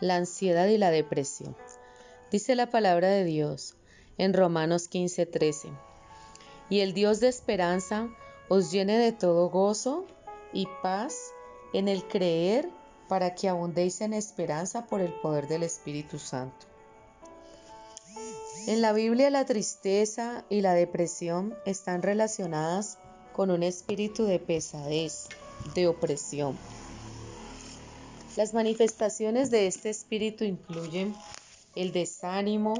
la ansiedad y la depresión. Dice la palabra de Dios en Romanos 15:13. Y el Dios de esperanza os llene de todo gozo y paz en el creer para que abundéis en esperanza por el poder del Espíritu Santo. En la Biblia la tristeza y la depresión están relacionadas con un espíritu de pesadez, de opresión. Las manifestaciones de este espíritu incluyen el desánimo,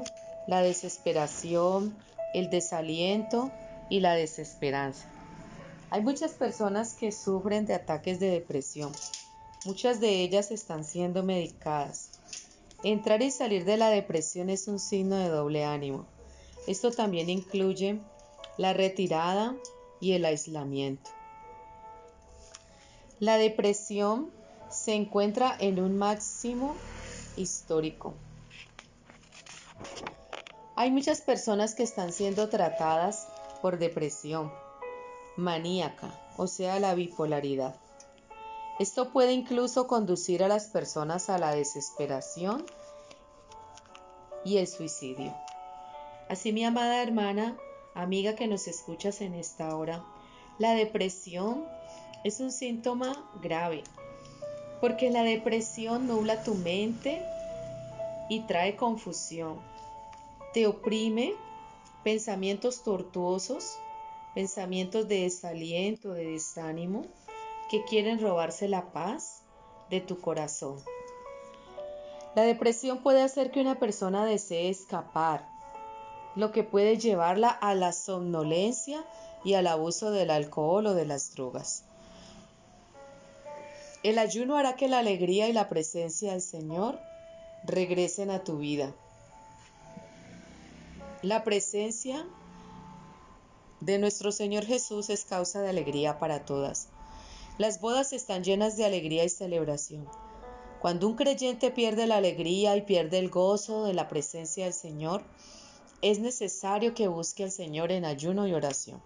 la desesperación, el desaliento y la desesperanza. Hay muchas personas que sufren de ataques de depresión. Muchas de ellas están siendo medicadas. Entrar y salir de la depresión es un signo de doble ánimo. Esto también incluye la retirada y el aislamiento. La depresión se encuentra en un máximo histórico. Hay muchas personas que están siendo tratadas por depresión maníaca, o sea, la bipolaridad. Esto puede incluso conducir a las personas a la desesperación y el suicidio. Así, mi amada hermana, amiga que nos escuchas en esta hora, la depresión es un síntoma grave porque la depresión nubla tu mente y trae confusión. Te oprime pensamientos tortuosos, pensamientos de desaliento, de desánimo, que quieren robarse la paz de tu corazón. La depresión puede hacer que una persona desee escapar, lo que puede llevarla a la somnolencia y al abuso del alcohol o de las drogas. El ayuno hará que la alegría y la presencia del Señor regresen a tu vida. La presencia de nuestro Señor Jesús es causa de alegría para todas. Las bodas están llenas de alegría y celebración. Cuando un creyente pierde la alegría y pierde el gozo de la presencia del Señor, es necesario que busque al Señor en ayuno y oración.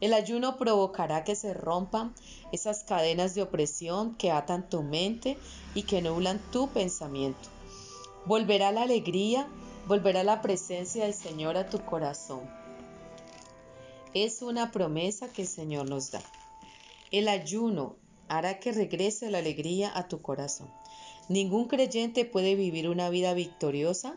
El ayuno provocará que se rompan esas cadenas de opresión que atan tu mente y que nublan tu pensamiento. Volverá la alegría, volverá la presencia del Señor a tu corazón. Es una promesa que el Señor nos da. El ayuno hará que regrese la alegría a tu corazón. Ningún creyente puede vivir una vida victoriosa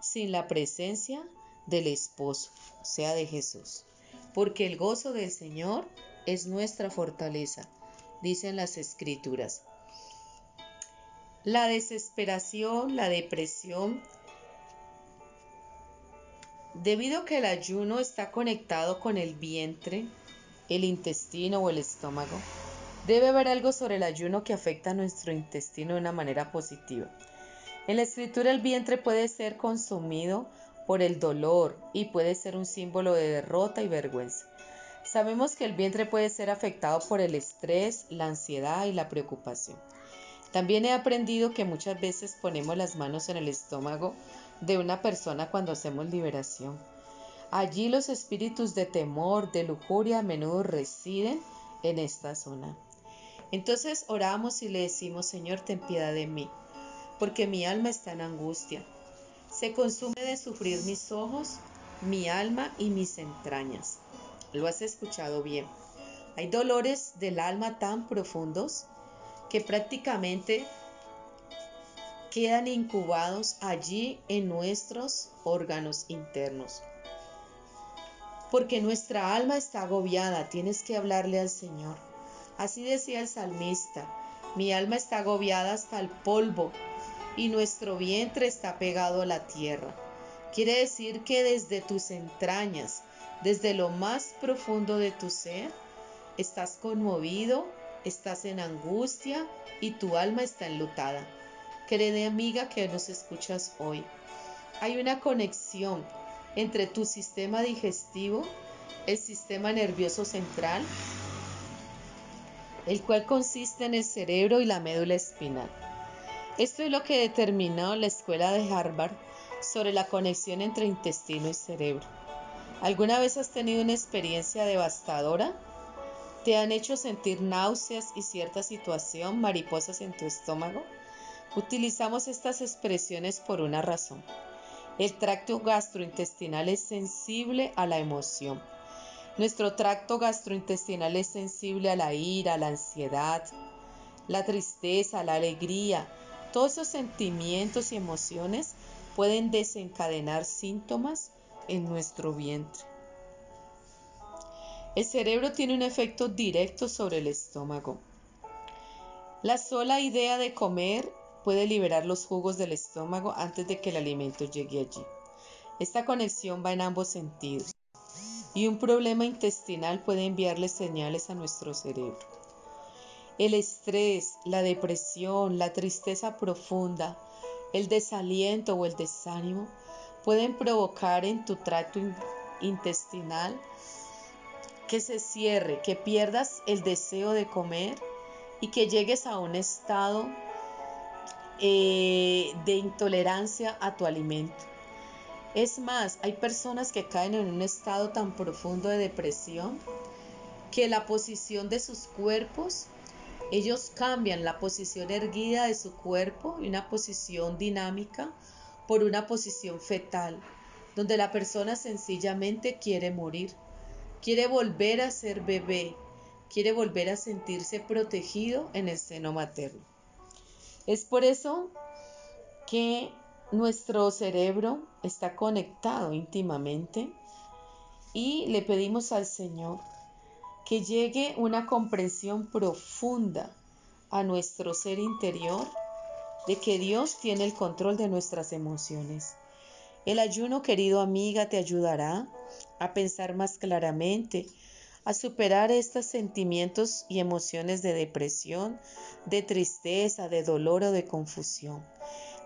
sin la presencia del esposo, o sea, de Jesús porque el gozo del Señor es nuestra fortaleza, dicen las escrituras. La desesperación, la depresión, debido a que el ayuno está conectado con el vientre, el intestino o el estómago, debe haber algo sobre el ayuno que afecta a nuestro intestino de una manera positiva. En la escritura el vientre puede ser consumido por el dolor y puede ser un símbolo de derrota y vergüenza. Sabemos que el vientre puede ser afectado por el estrés, la ansiedad y la preocupación. También he aprendido que muchas veces ponemos las manos en el estómago de una persona cuando hacemos liberación. Allí los espíritus de temor, de lujuria a menudo residen en esta zona. Entonces oramos y le decimos, Señor, ten piedad de mí, porque mi alma está en angustia se consume de sufrir mis ojos, mi alma y mis entrañas. Lo has escuchado bien. Hay dolores del alma tan profundos que prácticamente quedan incubados allí en nuestros órganos internos. Porque nuestra alma está agobiada, tienes que hablarle al Señor. Así decía el salmista, mi alma está agobiada hasta el polvo y nuestro vientre está pegado a la tierra. Quiere decir que desde tus entrañas, desde lo más profundo de tu ser, estás conmovido, estás en angustia y tu alma está enlutada. querida amiga que nos escuchas hoy, hay una conexión entre tu sistema digestivo, el sistema nervioso central, el cual consiste en el cerebro y la médula espinal. Esto es lo que determinó la escuela de Harvard sobre la conexión entre intestino y cerebro. ¿Alguna vez has tenido una experiencia devastadora? ¿Te han hecho sentir náuseas y cierta situación, mariposas en tu estómago? Utilizamos estas expresiones por una razón. El tracto gastrointestinal es sensible a la emoción. Nuestro tracto gastrointestinal es sensible a la ira, a la ansiedad, la tristeza, la alegría. Todos esos sentimientos y emociones pueden desencadenar síntomas en nuestro vientre. El cerebro tiene un efecto directo sobre el estómago. La sola idea de comer puede liberar los jugos del estómago antes de que el alimento llegue allí. Esta conexión va en ambos sentidos y un problema intestinal puede enviarle señales a nuestro cerebro. El estrés, la depresión, la tristeza profunda, el desaliento o el desánimo pueden provocar en tu tracto intestinal que se cierre, que pierdas el deseo de comer y que llegues a un estado eh, de intolerancia a tu alimento. Es más, hay personas que caen en un estado tan profundo de depresión que la posición de sus cuerpos, ellos cambian la posición erguida de su cuerpo y una posición dinámica por una posición fetal, donde la persona sencillamente quiere morir, quiere volver a ser bebé, quiere volver a sentirse protegido en el seno materno. Es por eso que nuestro cerebro está conectado íntimamente y le pedimos al Señor que llegue una comprensión profunda a nuestro ser interior de que Dios tiene el control de nuestras emociones. El ayuno, querido amiga, te ayudará a pensar más claramente, a superar estos sentimientos y emociones de depresión, de tristeza, de dolor o de confusión,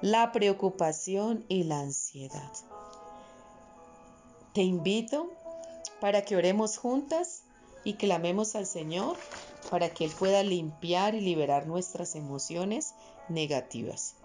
la preocupación y la ansiedad. Te invito para que oremos juntas y clamemos al Señor para que Él pueda limpiar y liberar nuestras emociones negativas.